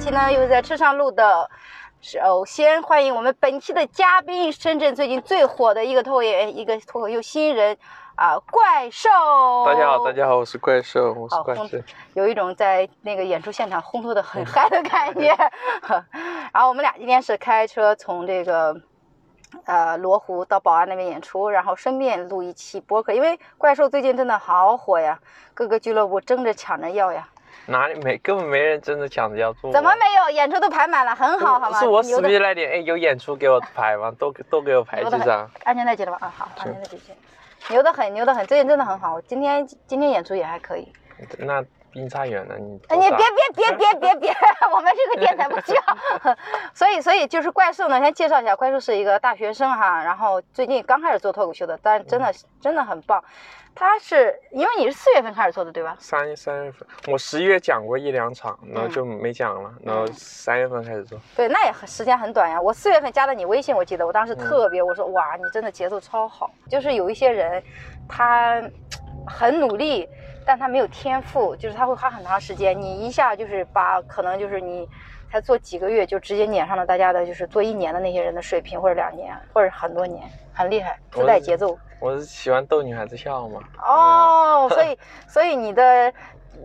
期呢又是在车上录的。首先欢迎我们本期的嘉宾，深圳最近最火的一个脱口演员，一个脱口秀新人啊，怪兽。大家好，大家好，我是怪兽，我是怪兽。有一种在那个演出现场烘托的很嗨的感觉。然后我们俩今天是开车从这个呃罗湖到宝安那边演出，然后顺便录一期播客，因为怪兽最近真的好火呀，各个俱乐部争着抢着要呀。哪里没根本没人真的抢着要做。怎么没有？演出都排满了，很好，好吗？是我死皮赖脸，哎，有演出给我排吗？都都给我排几张。。安全带系了吗？啊，好，安全带系系。牛的很，牛的很，最近真的很好。我今天今天演出也还可以。那比你差远了，你你别别别别别别，我们这个电台不需要。所以所以就是怪兽呢，先介绍一下，怪兽是一个大学生哈，然后最近刚开始做脱口秀的，但真的真的很棒。他是因为你是四月份开始做的对吧？三三月份，我十一月讲过一两场，然后嗯就没讲了，然后三月份开始做。对，那也很时间很短呀。我四月份加的你微信，我记得我当嗯时特别，我说哇，你真的节奏超好。就是有一些人，他很努力，但他没有天赋，就是他会花很长时间。你一下就是把可能就是你才做几个月，就直接撵上了大家的就是做一年的那些人的水平，或者两年，或者很多年，很厉害，自带节奏。我是喜欢逗女孩子笑嘛。哦，所以所以你的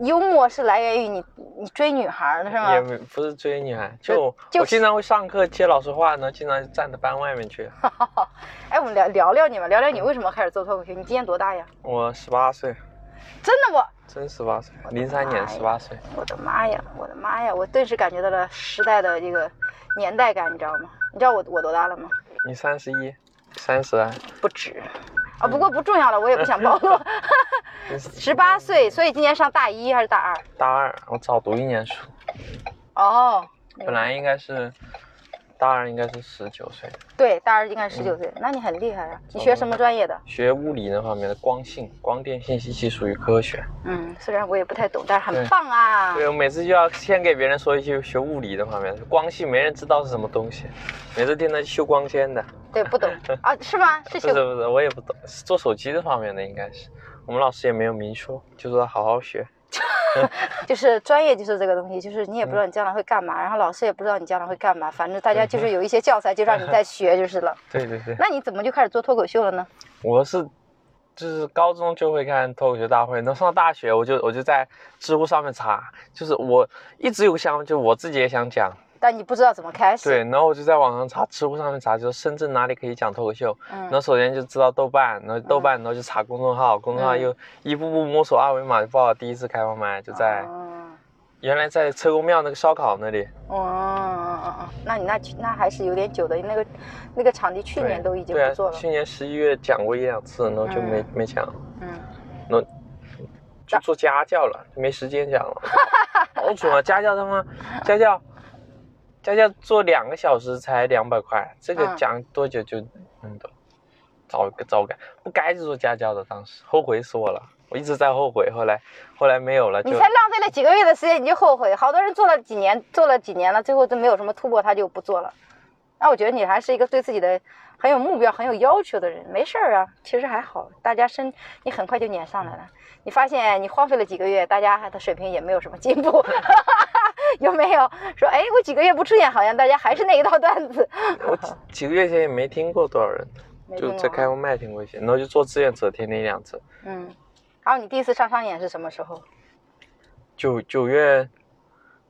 幽默是来源于你你追女孩儿的是吗？也没不是追女孩，就就我经常会上课接老师话，然后经常站在班外面去。哎，我们聊聊聊你吧，聊聊你为什么开始做脱口秀？你今年多大呀？我十八岁，真的我，真十八岁，零三年十八岁。我的妈呀，我的妈呀，我顿时感觉到了时代的这个年代感，你知道吗？你知道我我多大了吗？你三十一，三十啊？不止。啊，不过不重要了，我也不想暴露。十八岁，所以今年上大一还是大二？大二，我早读一年书，哦，本来应该是大二，应该是十九岁，对，大二应该十九岁，那你很厉害啊！你学什么专业的？学物理那方面的光信，光电信息技术与科学。嗯，虽然我也不太懂，但是很棒啊！对，我每次就要先给别人说一句学物理那方面的，光信没人知道是什么东西，每次听他修光纤的，对，不懂 啊？是吗？是修不是不是，我也不懂，是做手机这方面的应该是，我们老师也没有明说，就说好好学。就是专业就是这个东西，就是你也不知道你将来会干嘛，然后老师也不知道你将来会干嘛，反正大家就是有一些教材就让你在 学就是了。对对对，那你怎么就开始做脱口秀了呢？我是就是高中就会看脱口秀大会，然后上大学我就我就在知乎上面查，就是我一直有个想法，就我自己也想讲，但你不知道怎么开始。对，然后我就在网上查，知乎上面查，就是深圳哪里可以讲脱口秀，然后嗯，首先就知道豆瓣，然后豆瓣，然后就查公众号，公众号嗯又一步步摸索二维码，就报了第一次开放麦，就在哦原来在车公庙那个烧烤那里，哦哦哦，那你那那还是有点久的，那个那个场地去年都已经对不做了。啊，去年十一月讲过一两次，然后就没、嗯没讲，嗯，然后就做家教了，没时间讲了，好准啊！家教他妈家教家教做两个小时才两百块，这个嗯讲多久就嗯多，早早改不该就做家教的，当时后悔死我了，我一直在后悔，后来后来没有了，就你才浪费了几个月的时间你就后悔，好多人做了几年，做了几年了，最后都没有什么突破，他就不做了。那我觉得你还是一个对自己的很有目标、很有要求的人，没事儿啊，其实还好，大家身你很快就撵上来了。你发现你荒废了几个月，大家的水平也没有什么进步，有没有？说哎，我几个月不出演，好像大家还是那一套段子。我几 几个月前也没听过多少人，就在开放麦听过一些，然后就做志愿者，天天一两次。嗯，然后你第一次上商演是什么时候？九九月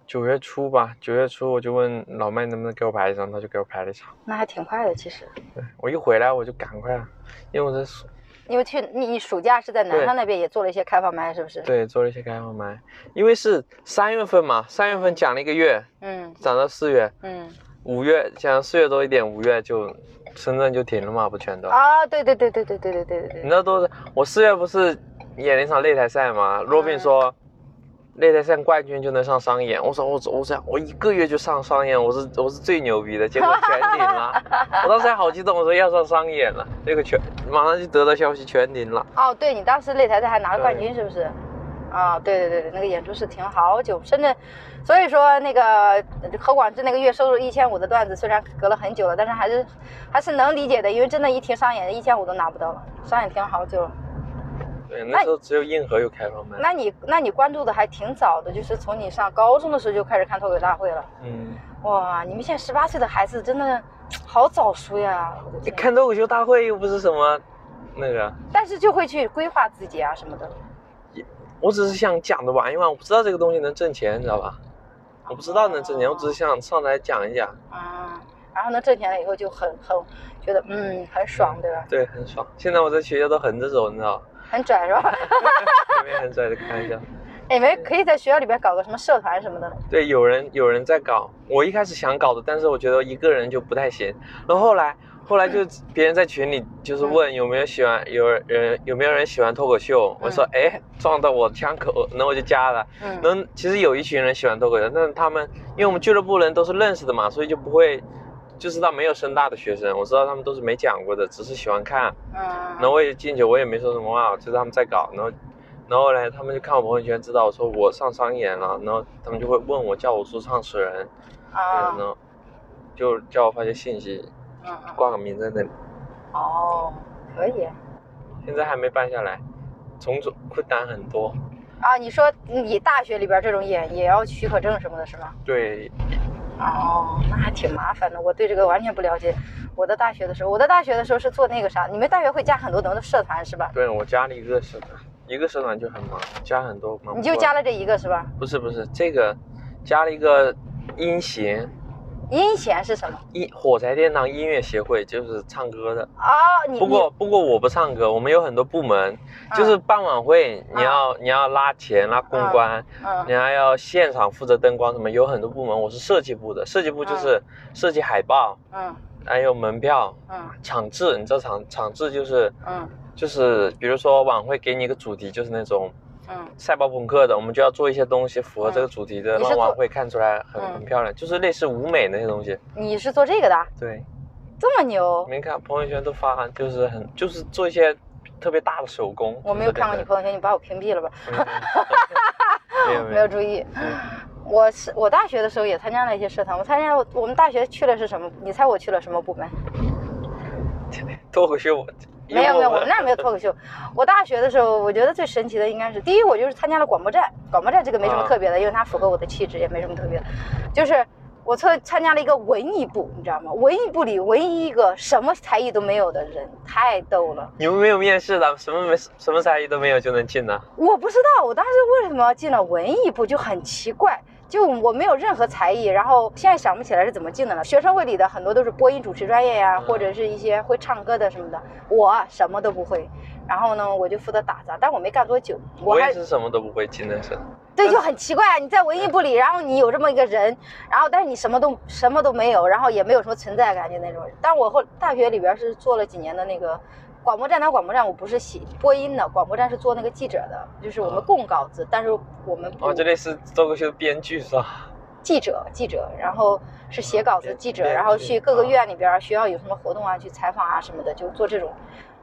九月初吧，九月初我就问老麦能不能给我排一场，他就给我排了一场。那还挺快的，其实。对我一回来我就赶快，因为我在暑因为去你你暑假是在南对昌那边也做了一些开放麦，是不是？。对做了一些开放麦，因为是三月份嘛，三月份讲了一个月，嗯讲到四月，嗯。五月讲四月多一点，五月就深圳就停了嘛，不全都。啊，对对对对对对对对对对。你知道都是我四月不是演了一场擂台赛嘛？罗宾说擂台赛冠军就能上商演，我说我我想我一个月就上商演，我是我是最牛逼的，结果全 停了。我当时还好激动，我说要上商演了，结果全马上就得到消息全停了。哦，对你当时擂台赛还拿了冠军，是不是？啊，对对对对，那个演出是停了好久，深圳，所以说那个何广智那个月收入一千五的段子，虽然隔了很久了，但是还是还是能理解的，因为真的，一停商演一千五都拿不到了，商演停了好久了。对，那那时候只有硬核有开放麦。那你那你关注的还挺早的，就是从你上高中的时候就开始看脱口大会了。嗯，哇，你们现在十八岁的孩子真的好早熟呀！你看脱口秀大会又不是什么那个，但是就会去规划自己啊什么的。我只是想讲着玩一玩，我不知道这个东西能挣钱，你知道吧？我不知道能挣钱，我只是想上台讲一讲，啊，然后呢，挣钱了以后就很很觉得嗯很爽，对吧？对，很爽。现在我在学校都横着走，你知道，很拽是吧？前面很拽的开玩笑。你们可以在学校里边搞个什么社团什么的。对，有人有人在搞，我一开始想搞的，但是我觉得一个人就不太行。然后后来后来就别人在群里就是问有没有喜欢有人有没有人喜欢脱口秀，我说哎撞到我枪口，然后我就加了。嗯然后其实有一群人喜欢脱口秀，但是他们因为我们俱乐部人都是认识的嘛，所以就不会就知道没有深大的学生，我知道他们都是没讲过的，只是喜欢看。嗯然后我也进去，我也没说什么话，就是他们在搞，然后，然后呢，他们就看我朋友圈，知道我说我上商演了，然后他们就会问我，叫我说创始人，对啊然后就叫我发些信息，嗯嗯挂个名在那里，哦，可以现在还没办下来，重组困难很多。啊。你说你大学里边这种演也要许可证什么的是吗？对，哦，那还挺麻烦的，我对这个完全不了解。我在大学的时候，我在大学的时候是做那个啥，你们大学会加很多很多社团是吧？对我加了一个社团，一个社团就很忙，加很多忙。你就加了这一个是吧？不是不是这个，加了一个音弦音弦是什么？音火柴天堂音乐协会，就是唱歌的。哦，你不过不过我不唱歌，我们有很多部门，就是办晚会，你要你要拉钱拉公关，你嗯你还要现场负责灯光什么，有很多部门。我是设计部的，设计部就是设计海报，嗯还有门票、嗯场制。你知道场场制就是嗯就是比如说晚会给你一个主题，就是那种嗯赛博朋克的，我们就要做一些东西符合这个主题的，你是做让晚会看出来很嗯很漂亮，就是类似舞美那些东西。你是做这个的？对，这么牛？没看朋友圈都发，就是很就是做一些特别大的手工。我没有看过你朋友圈，你把我屏蔽了吧？友 没有没有注意。嗯我是我大学的时候也参加了一些社团，我参加了我们大学去了是什么？你猜我去了什么部门？脱口秀，没有没有，我们们那儿没有脱口秀。我大学的时候，我觉得最神奇的应该是，第一，我就是参加了广播站。广播站这个没什么啊特别的，因为它符合我的气质，也没什么特别的。就是我参参加了一个文艺部，你知道吗？文艺部里唯一一个什么才艺都没有的人，太逗了。你们没有面试的，什么没什么才艺都没有就能进呢？我不知道，我当时为什么要进了文艺部，就很奇怪。就我没有任何才艺，然后现在想不起来是怎么进的了。学生会里的很多都是播音主持专业呀、嗯或者是一些会唱歌的什么的，我什么都不会。然后呢，我就负责打杂，但我没干多久，我也是什么都不会进的是。对，就很奇怪。你在文艺部里，然后你有这么一个人，然后但是你什么都什么都没有，然后也没有什么存在感，就那种。但我后大学里边是做了几年的那个广播站当广播站，我不是写播音的，广播站是做那个记者的，就是我们供稿子，但是我们不哦，这类似脱口秀编剧是吧？记者记者，然后是写稿子记者，然后去各个啊院里边儿学校有什么活动啊，去采访啊什么的，就做这种。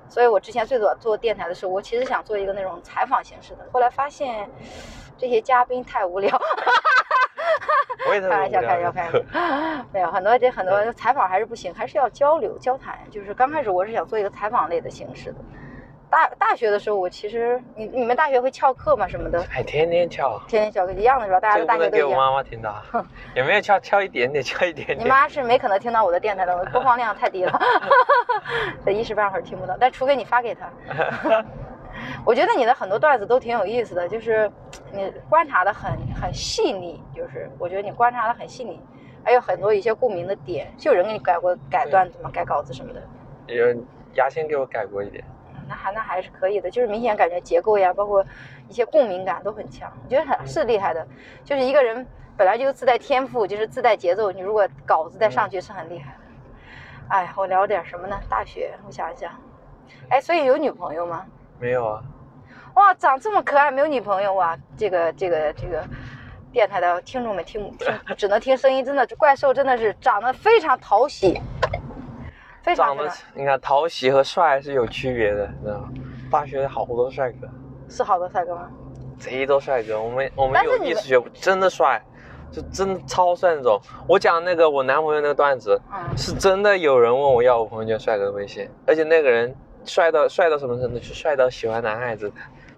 所以我之前最早做电台的时候，我其实想做一个那种采访形式的，后来发现这些嘉宾太无聊。我也特开玩笑，开玩笑，开玩笑。没有很多这很多采访还是不行，还是要交流交谈。就是刚开始我是想做一个采访类的形式的。大大学的时候，我其实你你们大学会翘课吗？什么的？还天天翘，天天翘课一样的是吧？大家大学都一样。给我妈妈听到，有没有翘，翘一点点，翘一点点。你妈是没可能听到我的电台的，播放量太低了，在一时半会儿听不到。但除非你发给她。我觉得你的很多段子都挺有意思的，就是你观察的很很细腻，就是我觉得你观察的很细腻，还有很多一些共鸣的点。就有人给你改过改段子吗？改稿子什么的？有人牙签给我改过一点，那还那还是可以的，就是明显感觉结构呀，包括一些共鸣感都很强，我觉得很是厉害的。就是一个人本来就自带天赋，就是自带节奏，你如果稿子再上去是很厉害的。哎，我聊点什么呢？大学，我想一想。哎，所以有女朋友吗？没有啊？哇，长这么可爱，没有女朋友哇！这个这个这个电台的听众们听听 只能听声音，真的这怪兽真的是长得非常讨喜，非常长得你看讨喜和帅是有区别的，你知道吗？大学好多帅哥，是好多帅哥吗？贼多帅哥。我们我们有艺术学部真的帅，就真的超帅那种。我讲那个我男朋友那个段子，嗯，是真的有人问我要我朋友圈帅哥的微信，而且那个人帅到帅到什么程度？就帅到喜欢男孩子，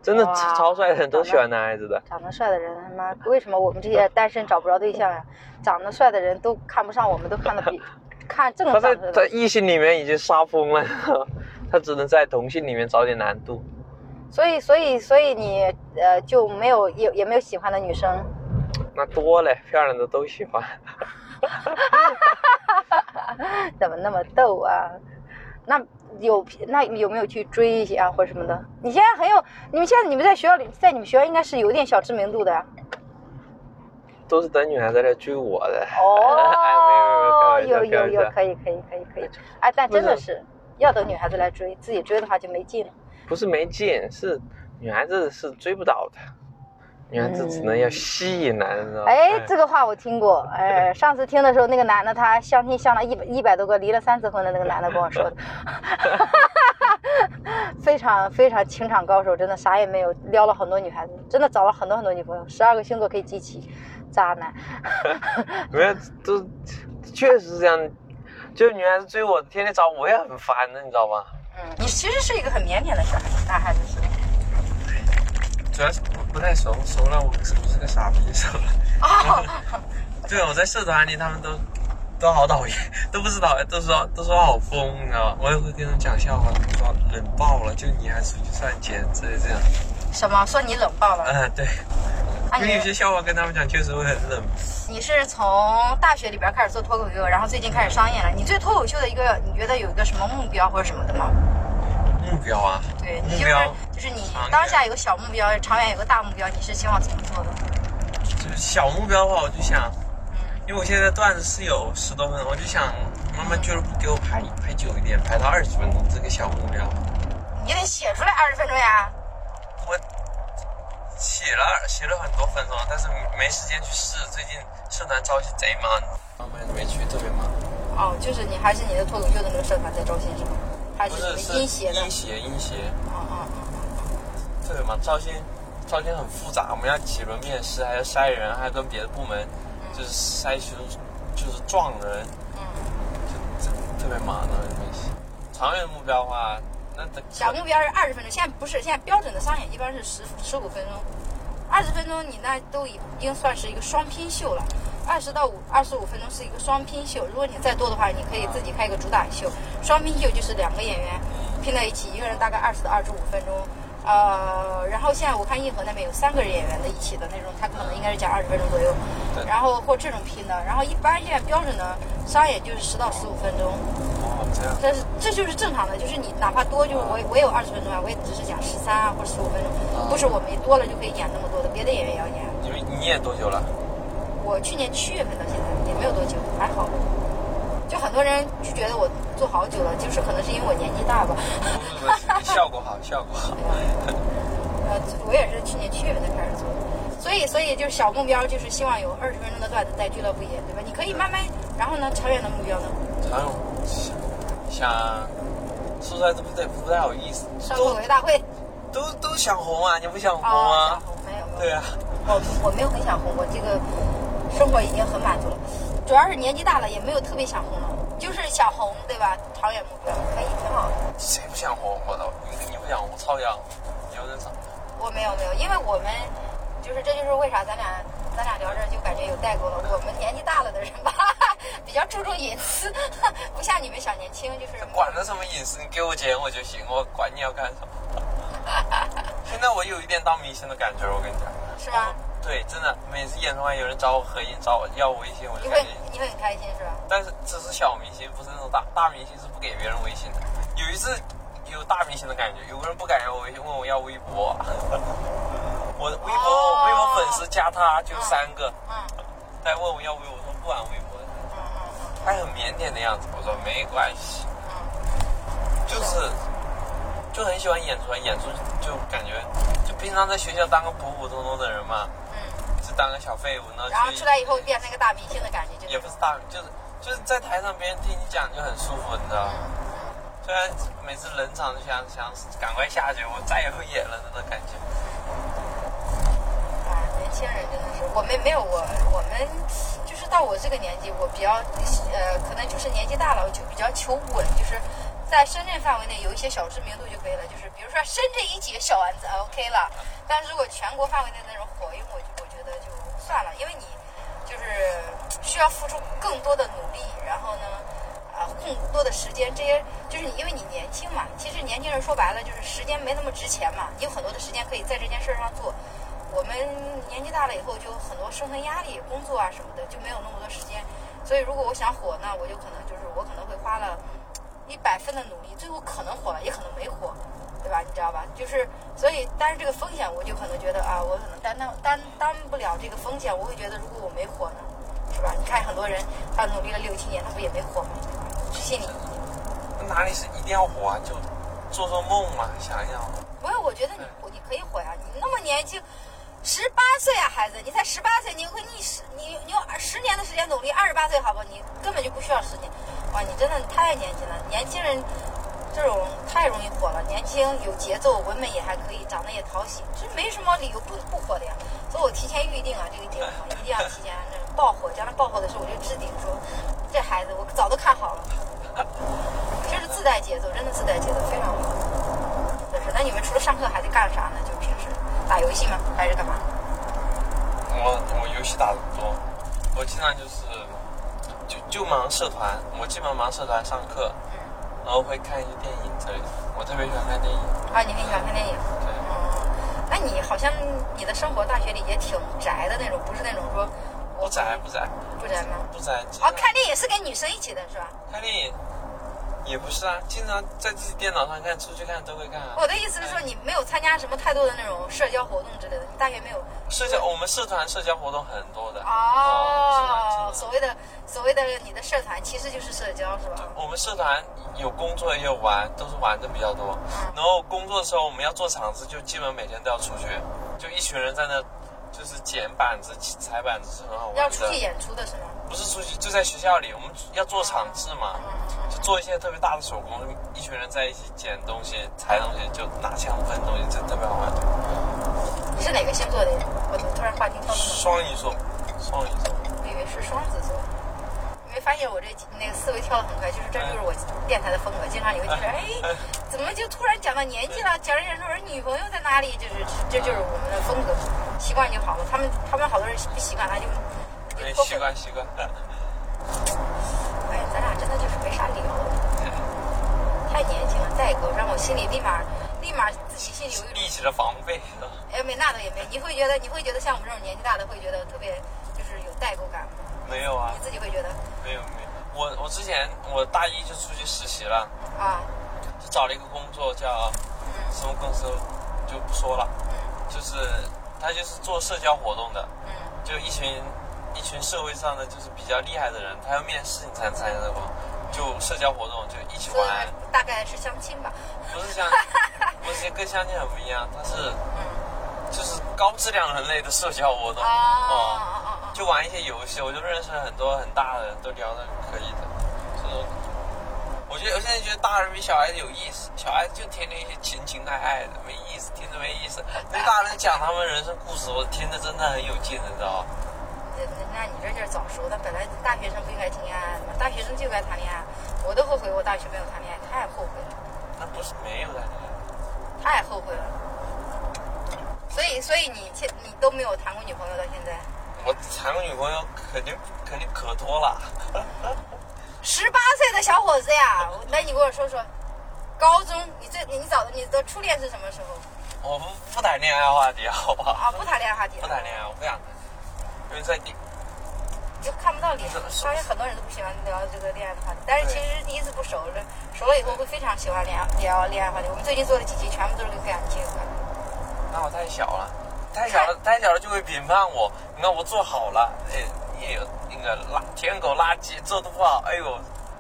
真的超帅的人都喜欢男孩子的。长得帅的人，他妈为什么我们这些单身找不着对象呀？长得帅的人都看不上我们，都看得比 看正他在。在异性里面已经杀疯了，他只能在同性里面找点难度。所以，所以，所以你呃就没有也也没有喜欢的女生。那多嘞，漂亮的都喜欢。怎么那么逗啊？那有那有没有去追一些啊或者什么的？你现在很有，你们现在你们在学校里，在你们学校应该是有点小知名度的呀。都是等女孩子来追我的。哦，哎没有没有有可以可以可以可以。哎，但真的是要等女孩子来追，自己追的话就没劲了。不是没劲，是女孩子是追不到的，女孩子只能要吸引男人，知道吧？哎，这个话我听过。哎，上次听的时候，那个男的他相亲相了一百一百多个，离了三次婚的那个男的跟我说的，非常非常情场高手，真的啥也没有，撩了很多女孩子，真的找了很多很多女朋友，十二个星座可以集齐，渣男。没有，都确实是这样。就女孩子追我，天天找我，我也很烦的，你知道吗？嗯，你其实是一个很腼腆的小孩，男孩子是。主要是不太熟，熟了我是不是个傻逼熟了？哦，对，我在社团里，他们都都好讨厌，都不是讨厌，都说都说好疯，你知道吧？我也会跟他们讲笑话，他们说冷爆了，就你还出去赚钱之类这样。什么？说你冷爆了？嗯，对，因为有些笑话跟他们讲确实会很冷。你是从大学里边开始做脱口秀，然后最近开始商业了。你对脱口秀的一个，你觉得有一个什么目标或者什么的吗？目标啊，对，你就是目标就是你当下有个小目标，长远有个大目标，你是希望怎么做的？就是小目标的话，我就想，嗯因为我现在段子是有十多分钟，我就想慢慢俱乐部给我排排久一点，排到二十分钟这个小目标。你得写出来二十分钟呀。我写了写了很多分钟，但是没时间去试。最近社团招新贼忙，我们没去，特别忙。哦，就是你还是你的脱口秀的那个社团在招新是吗？还不是是你们音协的？音协音协，哦哦哦特别忙。招新招新很复杂，我们要几轮面试，还要筛人，还要跟别的部门就是筛出就是撞人，嗯。就特别忙的东西。长远目标的话，那得小目标是二十分钟，现在不是，现在标准的商演一般是十十五分钟，二十分钟你那都已经算是一个双拼秀了。二十到五二十五分钟是一个双拼秀，如果你再多的话，你可以自己开一个主打秀。双拼秀就是两个演员拼在一起，一个人大概二十到二十五分钟。呃，然后现在我看硬核那边有三个人演员的一起的那种，他可能应该是讲二十分钟左右对，然后或这种拼的。然后一般现在标准的商演就是十到十五分钟。哦这样。这是这就是正常的，就是你哪怕多，就是我我有二十分钟啊，我也只是讲十三啊或者十五分钟，不是我们多了就可以演那么多的，别的演员也要演。你们你演多久了？我去年七月份到现在也没有多久，还好。就很多人就觉得我做好久了，就是可能是因为我年纪大吧。效果好，效果好。呃，我也是去年七月份才开始做的，所以所以就是小目标，就是希望有二十分钟的段子在俱乐部演，对吧？你可以慢慢，然后呢，长远的目标呢，长远想说出来都不太不太好意思，上脱口秀大会。都都想红啊，你不想红，吗？没有。对啊，我我没有很想红，我这个生活已经很满足了，主要是年纪大了，也没有特别想红了，就是想红，对吧？长远目标可以挺好的。谁不想红？我操，你你不想红，超想红，有人想。我没有没有，因为我们就是这就是为啥咱俩咱俩聊着就感觉有代沟了。我们年纪大了的人吧，比较注重隐私，不像你们小年轻，就是管他什么隐私，你给我钱我就行，我管你要干什么。现在我有一点当明星的感觉，我跟你讲。是吧？对，真的，每次演出完有人找我合影，找我要我微信，我就你会感觉。你会很开心是吧？但是只是小明星，不是那种大大明星，是不给别人微信的。有一次有大明星的感觉，有个人不敢要我微信，问我要微博。我的微博、哦微博粉丝加他就三个，嗯他还问我要微博，我说不玩微博他很腼腆的样子，我说没关系，嗯就是就很喜欢演出，演出就感觉就平常在学校当个普普通通的人嘛，当个小废物，然后嗯，然后出来以后变成一个大明星的感觉，就是也不是大，就是就是在台上别人听你讲就很舒服，你知道吗？嗯虽然每次冷场就想想赶快下去，我再也不演了那种感觉。啊，年轻人真的是，我们没有我，我们就是到我这个年纪，我比较呃，可能就是年纪大了，我就比较求稳，就是在深圳范围内有一些小知名度就可以了，就是比如说深圳一姐小丸子啊 OK 了。但是如果全国范围内那种火，因为我就算了，因为你就是需要付出更多的努力，然后呢，啊，更多的时间，这些就是你因为你年轻嘛，其实年轻人说白了就是时间没那么值钱嘛，你有很多的时间可以在这件事上做。我们年纪大了以后，就很多生存压力、工作啊什么的，就没有那么多时间。所以如果我想火，那我就可能就是我可能会花了一百分的努力，最后可能火了，也可能没火，对吧？你知道吧？就是所以，但是这个风险，我就可能觉得啊，我可能担当担担不了这个风险。我会觉得，如果我没火呢，是吧？你看很多人他努力了六七年，他不也没火吗？心里哪里是一定要火啊？就做做梦嘛，想一想。不是，我觉得你你可以火呀，你那么年轻。十八岁啊，孩子，你才十八岁，你会你十你你用十年的时间努力，二十八岁好不？你根本就不需要十年，哇，你真的太年轻了。年轻人这种太容易火了，年轻有节奏，文本也还可以，长得也讨喜，这没什么理由不不火的呀。所以我提前预定啊，这个节目一定要提前爆火，将来爆火的时候我就置顶说，这孩子我早都看好了，就是自带节奏，真的自带节奏非常好。就是，那你们除了上课还得干啥呢？就平时。打游戏吗？还是干嘛？我我游戏打的不多，我经常就是就就忙社团，我基本上忙社团上课，然后会看一些电影之类的。我特别喜欢看电影。啊，你很喜欢看电影？对。嗯，那你好像你的生活大学里也挺宅的那种，不是那种说。不宅不宅。不宅吗？不宅。哦，看电影是跟女生一起的是吧？看电影。也不是啊，经常在自己电脑上看，出去看都会看啊。我的意思是说，你没有参加什么太多的那种社交活动之类的，你大学没有？社交，我们社团社交活动很多的。哦，所谓的所谓的你的社团其实就是社交是吧？我们社团有工作也有玩，都是玩的比较多。然后工作的时候我们要做场子，就基本每天都要出去，就一群人在那。就是捡板子、踩板子是很好玩的。要出去演出的是吗？不是出去，就在学校里，我们要做场制嘛，就做一些特别大的手工，一群人在一起捡东西、拆东西，就拿枪分东西，真特别好玩。你是哪个星座的？我突然话题跳双鱼座，双鱼座。我以为是双子座。没发现我这那个思维跳得很快，就是这就是我电台的风格，经常你会觉得，哎，怎么就突然讲到年纪了，讲着讲着说女朋友在哪里，就是这就是我们的风格，习惯就好了。他们他们好多人不习惯，他就 习惯习惯。哎，咱俩真的就是没啥聊，太年轻了，代沟让我心里立马立马自己心里有一种立起了防备。哎，没那倒也没，你会觉得你会觉得像我们这种年纪大的会觉得特别就是有代沟感吗？没有啊，你自己会觉得？没有没有，我我之前我大一就出去实习了，啊，就找了一个工作叫什么公司就不说了，嗯，就是他就是做社交活动的，嗯，就一群一群社会上的就是比较厉害的人，他要面试你才能参加这个，就社交活动就一起玩，大概是相亲吧？不是相，不是跟相亲很不一样，它是，嗯，就是高质量人类的社交活动，哦。就玩一些游戏，我就认识了很多很大的人，都聊的可以的。这种，我觉得我现在觉得大人比小孩子有意思，小孩子就天天一些情情爱爱的，没意思，听着没意思。那大人讲他们人生故事，我听着真的很有劲，你知道吗？那你这就是早熟，他本来大学生不应该谈恋爱吗？大学生就该谈恋爱。我都后悔我大学没有谈恋爱，太后悔了。那不是没有谈恋爱，太后悔了。所以，所以你现你都没有谈过女朋友到现在？我谈过女朋友肯定肯定可多了。十八岁的小伙子呀，那你跟我说说，高中你最你找的你的初恋是什么时候？我不不谈恋爱话题，好不好？啊，不谈恋爱话题。不谈恋爱，我不想谈，因为在你就看不到脸。发现很多人都不喜欢聊这个恋爱的话题，但是其实第一次不熟，熟了以后会非常喜欢聊聊恋爱话题。我们最近做的几期全部都是跟感情有关。那我太小了。太小了，太小了就会评判我。你看我做好了，哎，你也有那个垃舔狗垃圾做的不好，哎呦，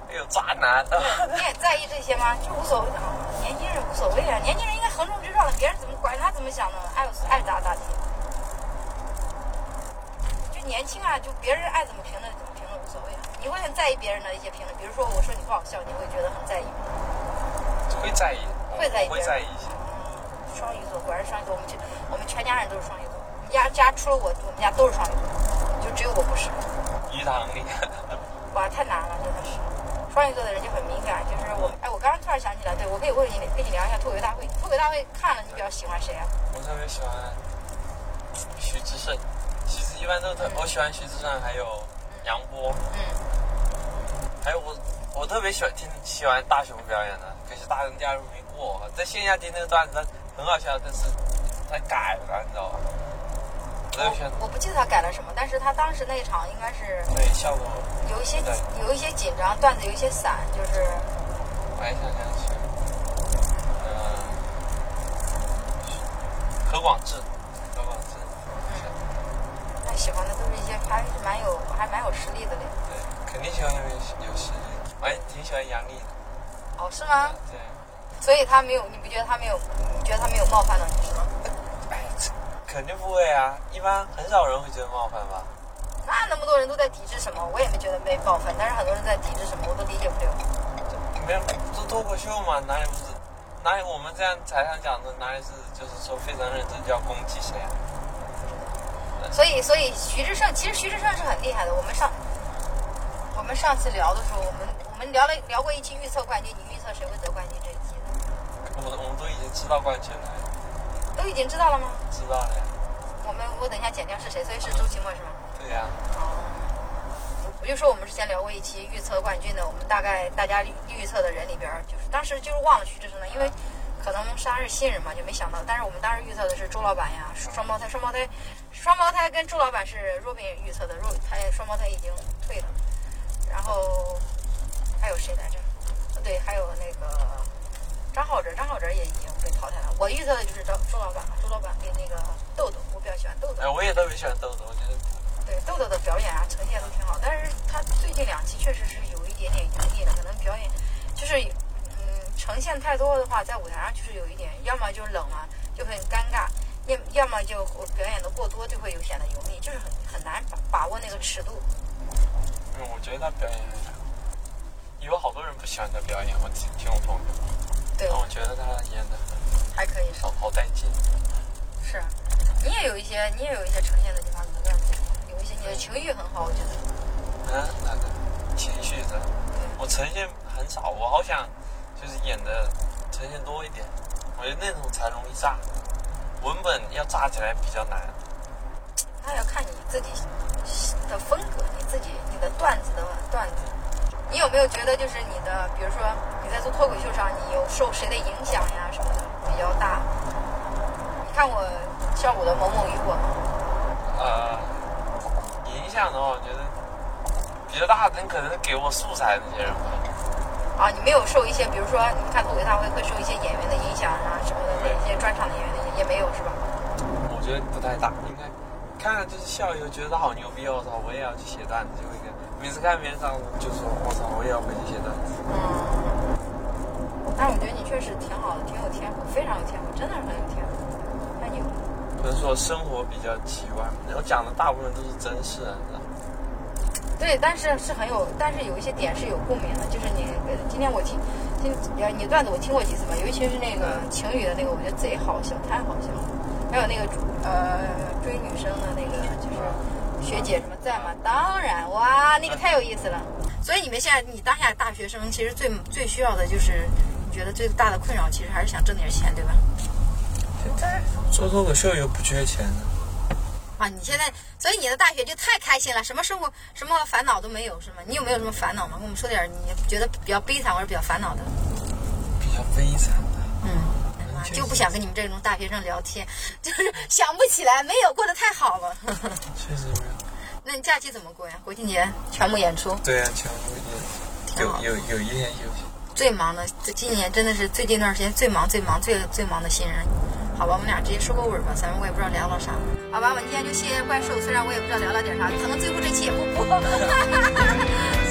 哎呦渣男。你也在意这些吗？就无所谓，年轻人无所谓啊，年轻人应该横冲直撞的，别人怎么管他怎么想的，爱爱咋咋地。就年轻啊，就别人爱怎么评论怎么评论无所谓。你会很在意别人的一些评论，比如说我说你不好笑，你会觉得很在意吗？会在意，会在意，会在意一些。双鱼座，果然是双鱼座。我们全我们全家人都是双鱼座。我们家家除了我，我们家都是双鱼座，就只有我不是。鱼塘里。哇，太难了，真的是。双鱼座的人就很敏感，就是我，哎，我。刚刚突然想起来，对我可以问你跟你聊一下脱口秀大会。脱口大会看了，你比较喜欢谁啊？我特别喜欢徐志胜，一般都特，我喜欢徐志胜，还有杨波，嗯，还有我我特别喜欢听喜欢大雄表演的，可惜大雄加入没过，在线下听那个段子，他很好笑，但是他改了，你知道吧？我我我不记得他改了什么，但是他当时那一场应该是对效果，有一些对有一些紧张，段子有一些散，就是我还想想去，嗯、何广智，何广智，那喜欢的都是一些还是蛮有还蛮有实力的嘞。对，肯定喜欢那个有实力，我还挺喜欢杨笠的，哦，是吗？对。所以他没有，你不觉得他没有？你觉得他没有冒犯到你是吗？哎，这肯定不会啊，一般很少人会觉得冒犯吧？那那么多人都在抵制什么，我也没觉得被冒犯，但是很多人在抵制什么，我都理解不了。没有做脱口秀嘛，哪里不是？哪里我们这样台上讲的，哪里是就是说非常认真就要攻击谁啊？所以，所以徐志胜其实徐志胜是很厉害的。我们上我们上次聊的时候，我们我们聊了聊过一期预测冠军，你预测谁会得冠军这一期我们我们都已经知道冠军了，都已经知道了吗？知道了呀。我们我等一下剪掉是谁，所以是周奇墨是吗？对呀、哦，我就说我们之前聊过一期预测冠军的，我们大概大家预测的人里边儿，就是当时就是忘了徐志胜了，因为可能沙是新人嘛，就没想到。但是我们当时预测的是周老板呀，双胞胎，双胞胎，双胞胎跟周老板是若冰预测的，若他双胞胎已经退了，然后还有谁来着？对，还有那个张浩哲，张浩哲也已经被淘汰了。我预测的就是周周老板嘛，周老板跟那个豆豆，我比较喜欢豆豆哎，。我也特别喜欢豆豆，我觉得对豆豆的表演啊，呈现都挺好，但是他最近两期确实是有一点点油腻了，可能表演就是嗯呈现太多的话，在舞台上就是有一点，要么就冷了就很尴尬，要要么就表演的过多就会有显得油腻，就是很很难把把握那个尺度。嗯，我觉得他表演有好多人不喜欢他表演，我听听我朋友，对但，我觉得他演的还可以是好好带劲。是，你也有一些你也有一些呈现的地方，你的段子有一些你的情绪很好，我觉得。嗯，那个情绪的？我呈现很少，我好想就是演的呈现多一点，我觉得那种才容易炸，文本要炸起来比较难。那要看你自己的风格，你自己你的段子的段子，你有没有觉得就是你的，比如说你在做脱口秀上，你有受谁的影响呀什么的比较大？你看我效果的某某与我吗？呃，影响的话，我觉得比较大的人可能是给我素材那些人吧。啊，你没有受一些，比如说你看脱口大会会受一些演员的影响啊什么的，那些专场的演员的影也没有是吧？我觉得不太大，应该看了就是笑以后觉得他好牛逼，我操，我也要去写段子，就会这样。每次看别人上就说，我操，我也要回去写段子。嗯，但我觉得你确实挺好的，挺有天赋，非常有天赋，真的是很有天赋，太牛了。可能说生活比较奇怪，我讲的大部分都是真事，啊你知道吗？对，但是是很有，但是有一些点是有共鸣的，就是你呃今天我听听呃你段子我听过几次吧，尤其是那个情侣的那个，我觉得贼好笑，太好笑了。还有那个呃追女生的那个，就是学姐什么在吗？当然，哇，那个太有意思了。所以你们现在你当下大学生，其实最最需要的就是，你觉得最大的困扰其实还是想挣点钱，对吧？现在做脱口秀又不缺钱的，啊，你现在，所以你的大学就太开心了，什么生活、什么烦恼都没有，是吗？你有没有什么烦恼吗？跟我们说点你觉得比较悲惨或者比较烦恼的。比较悲惨的。嗯，就不想跟你们这种大学生聊天，就是想不起来，没有过得太好了。确实没有。那你假期怎么过呀？国庆节全部演出，对啊，全部演出有有有一天休息。最忙的，这今年真的是最近一段时间最忙、最忙、最最忙的新人。好吧，我们俩直接收个尾吧，反正我也不知道聊了啥。好吧，我今天就谢谢怪兽，虽然我也不知道聊了点啥，可能最后这期也不播。